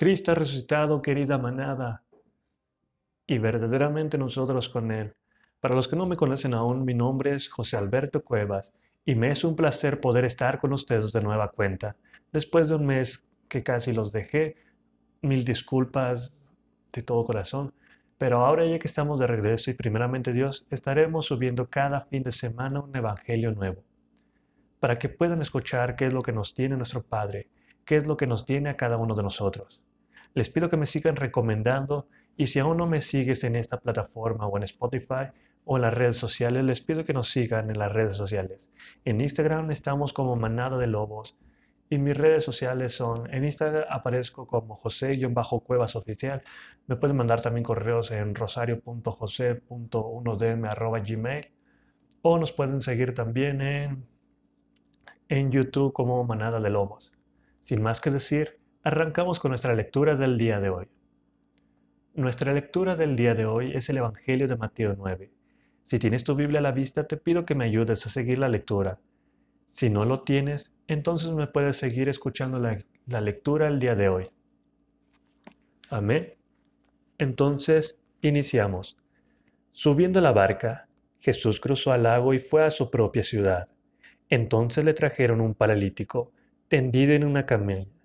Cristo ha resucitado, querida manada, y verdaderamente nosotros con Él. Para los que no me conocen aún, mi nombre es José Alberto Cuevas y me es un placer poder estar con ustedes de nueva cuenta. Después de un mes que casi los dejé, mil disculpas de todo corazón, pero ahora ya que estamos de regreso y primeramente Dios, estaremos subiendo cada fin de semana un evangelio nuevo, para que puedan escuchar qué es lo que nos tiene nuestro Padre, qué es lo que nos tiene a cada uno de nosotros. Les pido que me sigan recomendando y si aún no me sigues en esta plataforma o en Spotify, o en las redes sociales, les pido que nos sigan en las redes sociales. En Instagram estamos como Manada de Lobos y mis redes sociales son, en Instagram aparezco como José-Cuevas Oficial. Me pueden mandar también correos en rosario.jose.1dm.gmail o nos pueden seguir también en, en YouTube como Manada de Lobos. Sin más que decir, arrancamos con nuestra lectura del día de hoy. Nuestra lectura del día de hoy es el Evangelio de Mateo 9. Si tienes tu Biblia a la vista, te pido que me ayudes a seguir la lectura. Si no lo tienes, entonces me puedes seguir escuchando la, lectura el día de hoy. Amén. Entonces, iniciamos. Subiendo la barca, Jesús cruzó al lago y fue a su propia ciudad. Entonces le trajeron un paralítico, tendido en una camella.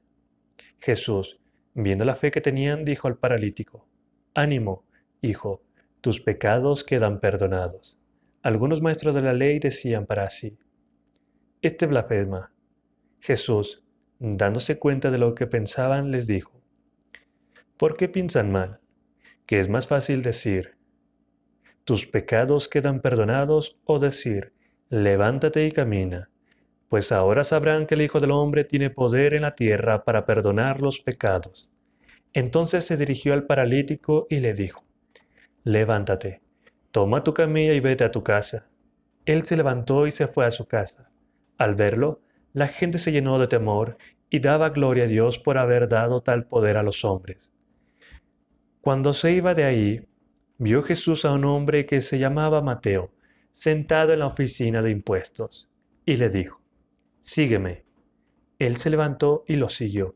Jesús, viendo la fe que tenían, dijo al paralítico, Ánimo, hijo, tus pecados quedan perdonados. Algunos maestros de la ley decían para sí, este blasfema. Jesús, dándose cuenta de lo que pensaban, les dijo, ¿por qué piensan mal? Que es más fácil decir, tus pecados quedan perdonados o decir, levántate y camina, pues ahora sabrán que el Hijo del Hombre tiene poder en la tierra para perdonar los pecados. Entonces se dirigió al paralítico y le dijo, levántate, toma tu camilla y vete a tu casa. Él se levantó y se fue a su casa. Al verlo, la gente se llenó de temor y daba gloria a Dios por haber dado tal poder a los hombres. Cuando se iba de ahí, vio Jesús a un hombre que se llamaba Mateo, sentado en la oficina de impuestos, y le dijo, Sígueme. Él se levantó y lo siguió.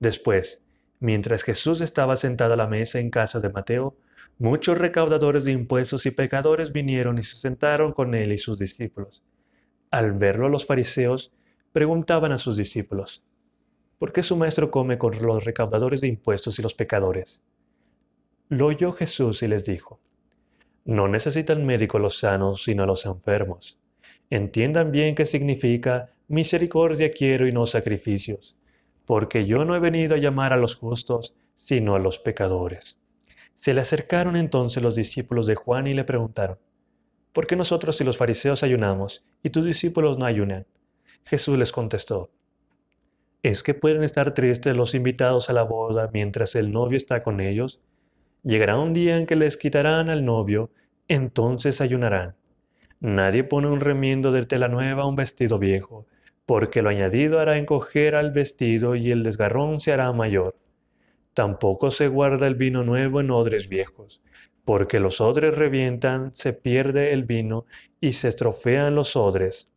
Después, mientras Jesús estaba sentado a la mesa en casa de Mateo, Muchos recaudadores de impuestos y pecadores vinieron y se sentaron con él y sus discípulos. Al verlo los fariseos preguntaban a sus discípulos, ¿por qué su maestro come con los recaudadores de impuestos y los pecadores? Lo oyó Jesús y les dijo, no necesitan médico los sanos, sino los enfermos. Entiendan bien qué significa misericordia quiero y no sacrificios, porque yo no he venido a llamar a los justos, sino a los pecadores. Se le acercaron entonces los discípulos de Juan y le preguntaron, ¿por qué nosotros y los fariseos ayunamos y tus discípulos no ayunan? Jesús les contestó, ¿es que pueden estar tristes los invitados a la boda mientras el novio está con ellos? Llegará un día en que les quitarán al novio, entonces ayunarán. Nadie pone un remiendo de tela nueva a un vestido viejo, porque lo añadido hará encoger al vestido y el desgarrón se hará mayor. Tampoco se guarda el vino nuevo en odres viejos, porque los odres revientan, se pierde el vino y se estrofean los odres.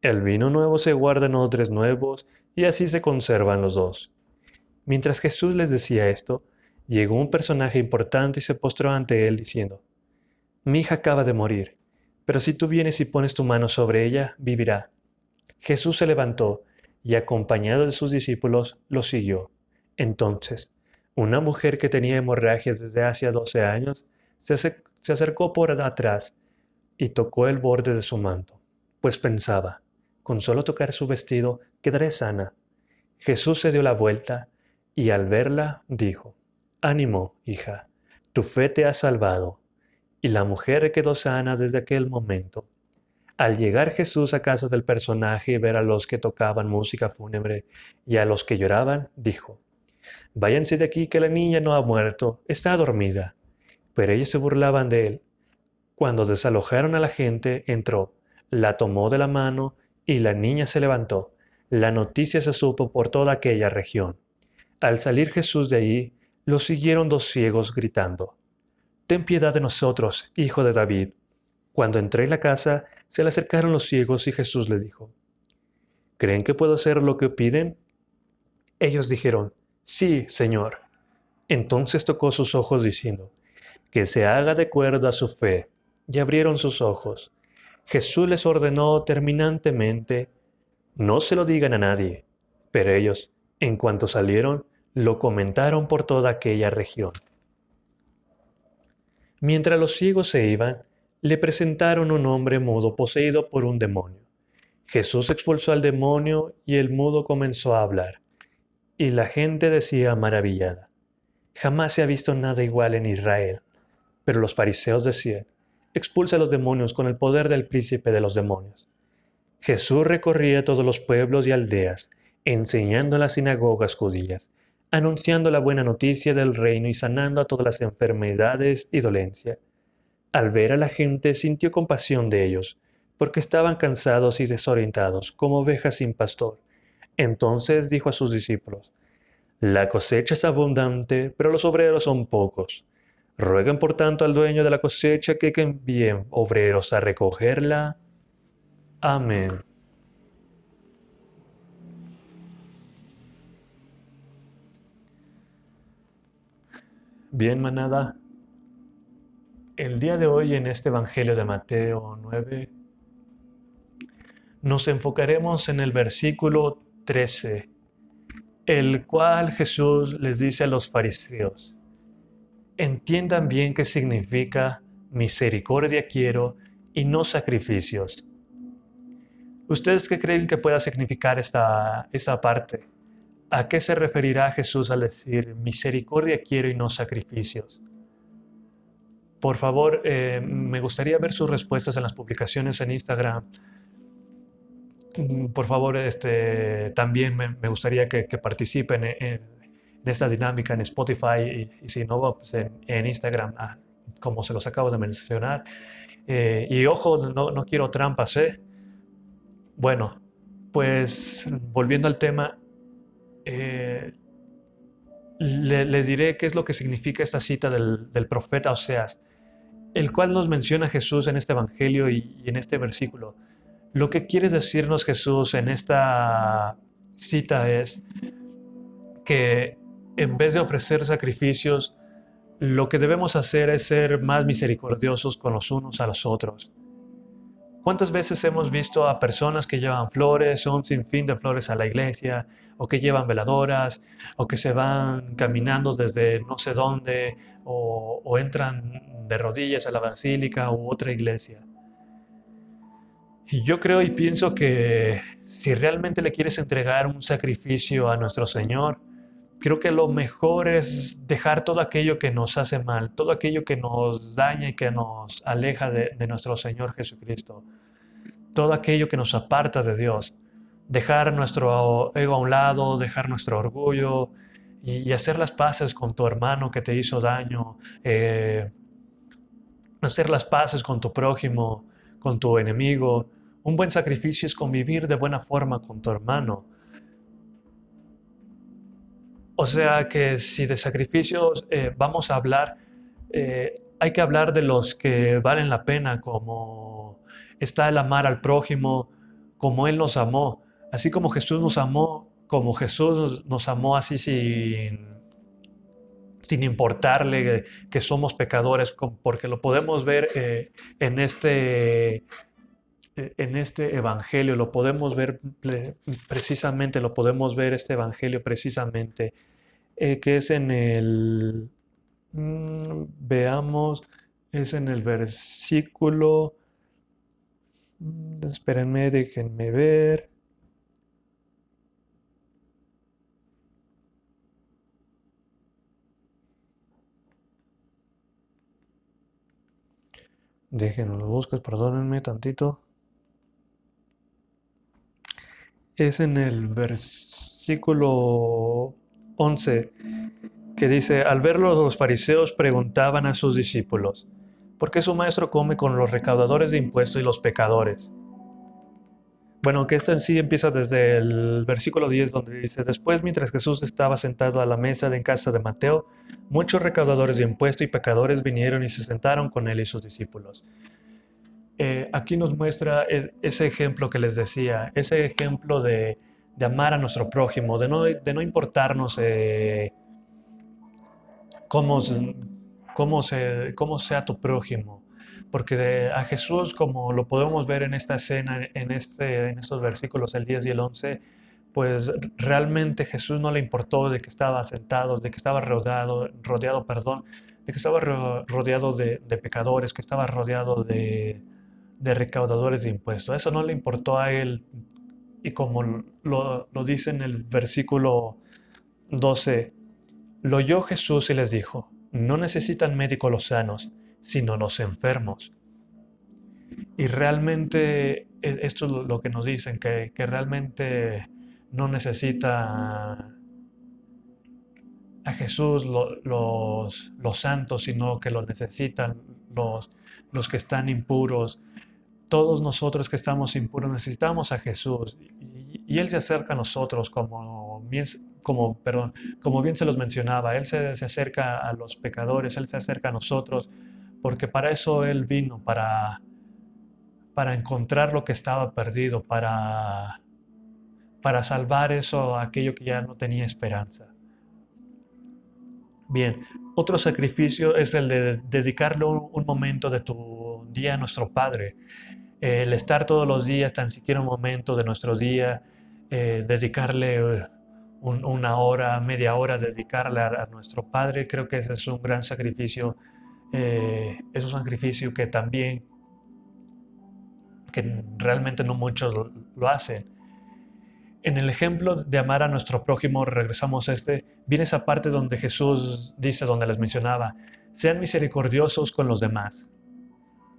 El vino nuevo se guarda en odres nuevos y así se conservan los dos. Mientras Jesús les decía esto, llegó un personaje importante y se postró ante él diciendo, Mi hija acaba de morir, pero si tú vienes y pones tu mano sobre ella, vivirá. Jesús se levantó y acompañado de sus discípulos lo siguió. Entonces, una mujer que tenía hemorragias desde hace 12 años se, acercó por atrás y tocó el borde de su manto, pues pensaba, con solo tocar su vestido quedaré sana. Jesús se dio la vuelta y al verla dijo, Ánimo, hija, tu fe te ha salvado. Y la mujer quedó sana desde aquel momento. Al llegar Jesús a casa del personaje y ver a los que tocaban música fúnebre y a los que lloraban, dijo, Váyanse de aquí que la niña no ha muerto, está dormida. Pero ellos se burlaban de él. Cuando desalojaron a la gente, entró, la tomó de la mano y la niña se levantó. La noticia se supo por toda aquella región. Al salir Jesús de allí, lo siguieron dos ciegos gritando, Ten piedad de nosotros, hijo de David. Cuando entré en la casa, se le acercaron los ciegos y Jesús les dijo, ¿Creen que puedo hacer lo que piden? Ellos dijeron, Sí, Señor. Entonces tocó sus ojos diciendo, que se haga de acuerdo a su fe. Y abrieron sus ojos. Jesús les ordenó terminantemente, no se lo digan a nadie. Pero ellos, en cuanto salieron, lo comentaron por toda aquella región. Mientras los ciegos se iban, le presentaron un hombre mudo poseído por un demonio. Jesús expulsó al demonio y el mudo comenzó a hablar. Y la gente decía maravillada, jamás se ha visto nada igual en Israel. Pero los fariseos decían, expulsa a los demonios con el poder del príncipe de los demonios. Jesús recorría todos los pueblos y aldeas, enseñando en las sinagogas judías, anunciando la buena noticia del reino y sanando a todas las enfermedades y dolencias. Al ver a la gente sintió compasión de ellos, porque estaban cansados y desorientados, como ovejas sin pastor. Entonces dijo a sus discípulos, La cosecha es abundante, pero los obreros son pocos. Rueguen por tanto al dueño de la cosecha que envíen obreros a recogerla. Amén. Bien, manada. El día de hoy en este Evangelio de Mateo 9 nos enfocaremos en el versículo 13, el cual Jesús les dice a los fariseos, entiendan bien qué significa misericordia quiero y no sacrificios. ¿Ustedes qué creen que pueda significar esta, esta parte? ¿A qué se referirá Jesús al decir misericordia quiero y no sacrificios? Por favor, eh, me gustaría ver sus respuestas en las publicaciones en Instagram. Mm, por favor, este, también me, gustaría que, participen en, esta dinámica en Spotify y, si no, pues en, Instagram, ah, como se los acabo de mencionar. Eh, y ojo, no, no quiero trampas, ¿eh? Bueno, pues volviendo al tema, eh, les diré qué es lo que significa esta cita del, del profeta Oseas el cual nos menciona Jesús en este Evangelio y, en este versículo. Lo que quiere decirnos Jesús en esta cita es que en vez de ofrecer sacrificios, lo que debemos hacer es ser más misericordiosos con los unos a los otros. ¿Cuántas veces hemos visto a personas que llevan flores, un sinfín de flores a la iglesia, o que llevan veladoras, o que se van caminando desde no sé dónde, o, entran de rodillas a la basílica u otra iglesia? Y yo creo y pienso que si realmente le quieres entregar un sacrificio a nuestro Señor, creo que lo mejor es dejar todo aquello que nos hace mal, todo aquello que nos daña y que nos aleja de, nuestro Señor Jesucristo, todo aquello que nos aparta de Dios, dejar nuestro ego a un lado, dejar nuestro orgullo y, hacer las paces con tu hermano que te hizo daño, eh, hacer las paces con tu prójimo, con tu enemigo. Un buen sacrificio es convivir de buena forma con tu hermano o sea que si de sacrificios eh, vamos a hablar, eh, hay que hablar de los que valen la pena, como está el amar al prójimo, como Él nos amó, así como Jesús nos amó, como Jesús nos amó así sin, sin importarle que somos pecadores, porque lo podemos ver eh, en este e, en este evangelio, lo podemos ver precisamente, lo podemos ver este evangelio precisamente, eh, que es en el, mm, veamos, es en el versículo, espérenme, déjenme ver. Déjenme lo buscas, perdónenme tantito. es en el versículo 11 que dice, al verlo los fariseos preguntaban a sus discípulos, ¿por qué su maestro come con los recaudadores de impuestos y los pecadores? Bueno, que esto en sí empieza desde el versículo 10 donde dice, después mientras Jesús estaba sentado a la mesa en casa de Mateo, muchos recaudadores de impuestos y pecadores vinieron y se sentaron con él y sus discípulos. Eh, aquí nos muestra e, ese ejemplo que les decía, ese ejemplo de, de amar a nuestro prójimo, de no, de no importarnos eh, cómo, cómo, se, cómo sea tu prójimo. Porque a Jesús, como lo podemos ver en esta escena, en, este, en estos versículos, el 10 y el 11, pues realmente Jesús no le importó de que estaba sentado, de que estaba rodeado, rodeado perdón, de que estaba rodeado de, pecadores, que estaba rodeado de, recaudadores de impuestos. Eso no le importó a él. Y como lo, lo dice en el versículo 12, lo oyó Jesús y les dijo, no necesitan médicos los sanos, sino los enfermos. Y realmente e, esto es lo que nos dicen, que, realmente no necesita a Jesús los, santos, sino que lo necesitan los, los que están impuros. Todos nosotros que estamos impuros necesitamos a Jesús y, Él se acerca a nosotros como como, como bien se los mencionaba. Él se, se acerca a los pecadores, Él se acerca a nosotros porque para eso Él vino, para, para encontrar lo que estaba perdido, para para salvar eso, aquello que ya no tenía esperanza. Bien, otro sacrificio es el de dedicarle un, momento de tu día a nuestro Padre. el estar todos los días, tan siquiera un momento de nuestro día, eh, dedicarle una hora, media hora, dedicarle a, nuestro Padre, creo que ese es un gran sacrificio. Eh, es un sacrificio que también, que realmente no muchos lo hacen en el ejemplo de amar a nuestro prójimo, regresamos a este, viene esa parte donde Jesús dice, donde les mencionaba, sean misericordiosos con los demás.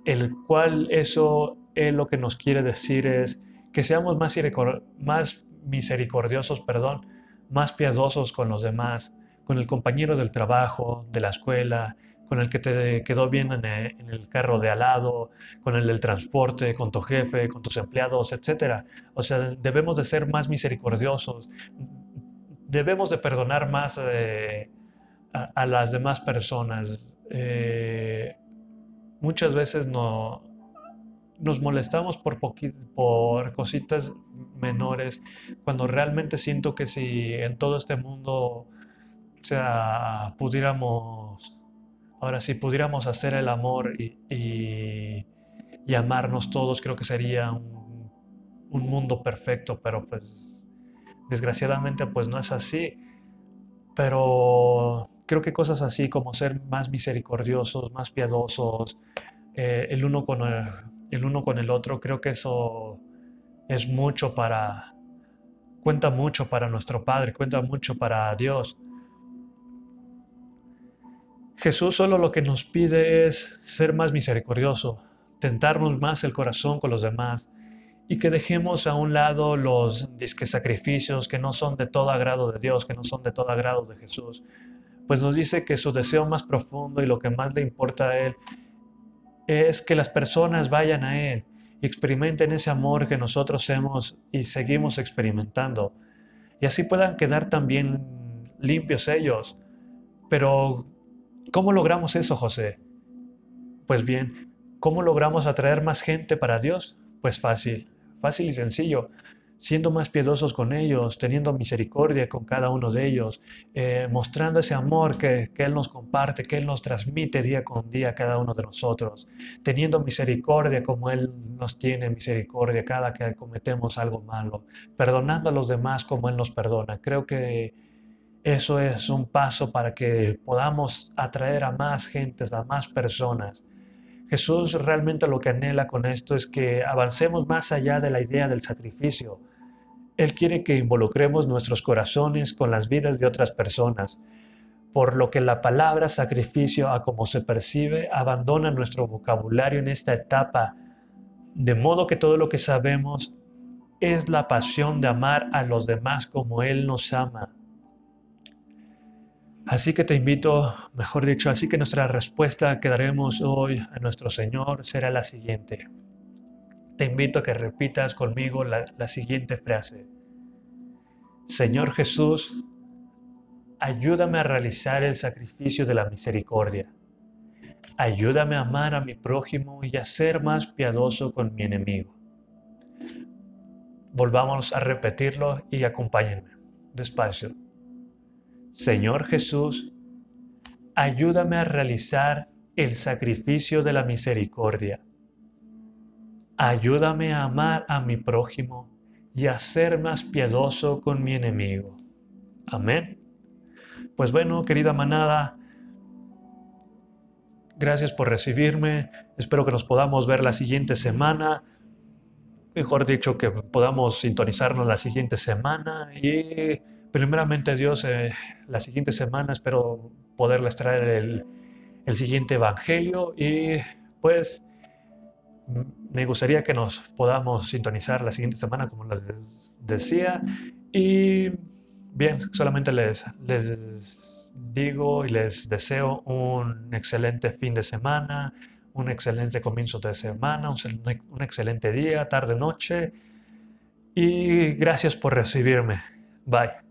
El cual eso es lo que nos quiere decir es que seamos más misericordiosos, perdón, más piadosos con los demás, con el compañero del trabajo, de la escuela, con el que te quedó bien en el, carro de al lado, con el del transporte, con tu jefe, con tus empleados, etc. O sea, debemos de ser más misericordiosos, debemos de perdonar más eh, a, las demás personas. Eh, muchas veces no, nos molestamos por, por cositas menores, cuando realmente siento que si en todo este mundo, o sea, pudiéramos Ahora, si pudiéramos hacer el amor y, amarnos todos, creo que sería un, mundo perfecto, pero pues desgraciadamente pues no es así. Pero creo que cosas así como ser más misericordiosos, más piadosos, eh, el, uno con el uno con el otro, creo que eso es mucho para, cuenta mucho para nuestro Padre, cuenta mucho para Dios. Jesús solo lo que nos pide es ser más misericordioso, tentarnos más el corazón con los demás y que dejemos a un lado los disque sacrificios que no son de todo agrado de Dios, que no son de todo agrado de Jesús. Pues nos dice que su deseo más profundo y lo que más le importa a Él es que las personas vayan a Él y experimenten ese amor que nosotros hemos y seguimos experimentando. Y así puedan quedar también limpios ellos. Pero ¿Cómo logramos eso, José? Pues bien, ¿cómo logramos atraer más gente para Dios? Pues fácil, fácil y sencillo, siendo más piedosos con ellos, teniendo misericordia con cada uno de ellos, eh, mostrando ese amor que, que, Él nos comparte, que Él nos transmite día con día a cada uno de nosotros, teniendo misericordia como Él nos tiene misericordia cada que cometemos algo malo, perdonando a los demás como Él nos perdona. Creo que eso es un paso para que podamos atraer a más gentes, a más personas. Jesús realmente lo que anhela con esto es que avancemos más allá de la idea del sacrificio. Él quiere que involucremos nuestros corazones con las vidas de otras personas, por lo que la palabra sacrificio, a como se percibe, abandona nuestro vocabulario en esta etapa, de modo que todo lo que sabemos es la pasión de amar a los demás como Él nos ama. Así que te invito, mejor dicho, así que nuestra respuesta que daremos hoy a nuestro Señor será la siguiente. Te invito a que repitas conmigo la, siguiente frase. Señor Jesús, ayúdame a realizar el sacrificio de la misericordia. Ayúdame a amar a mi prójimo y a ser más piadoso con mi enemigo. Volvamos a repetirlo y acompáñenme despacio. Señor Jesús, ayúdame a realizar el sacrificio de la misericordia. Ayúdame a amar a mi prójimo y a ser más piadoso con mi enemigo. Amén. Pues bueno, querida manada, gracias por recibirme. Espero que nos podamos ver la siguiente semana. Mejor dicho, que podamos sintonizarnos la siguiente semana. Y primeramente Dios, eh, la siguiente semana espero poderles traer el, el siguiente evangelio. Y pues me gustaría que nos podamos sintonizar la siguiente semana, como les decía. Y bien, solamente les, les digo y les deseo un excelente fin de semana, un excelente comienzo de semana, un, excelente día, tarde, noche. Y gracias por recibirme. Bye.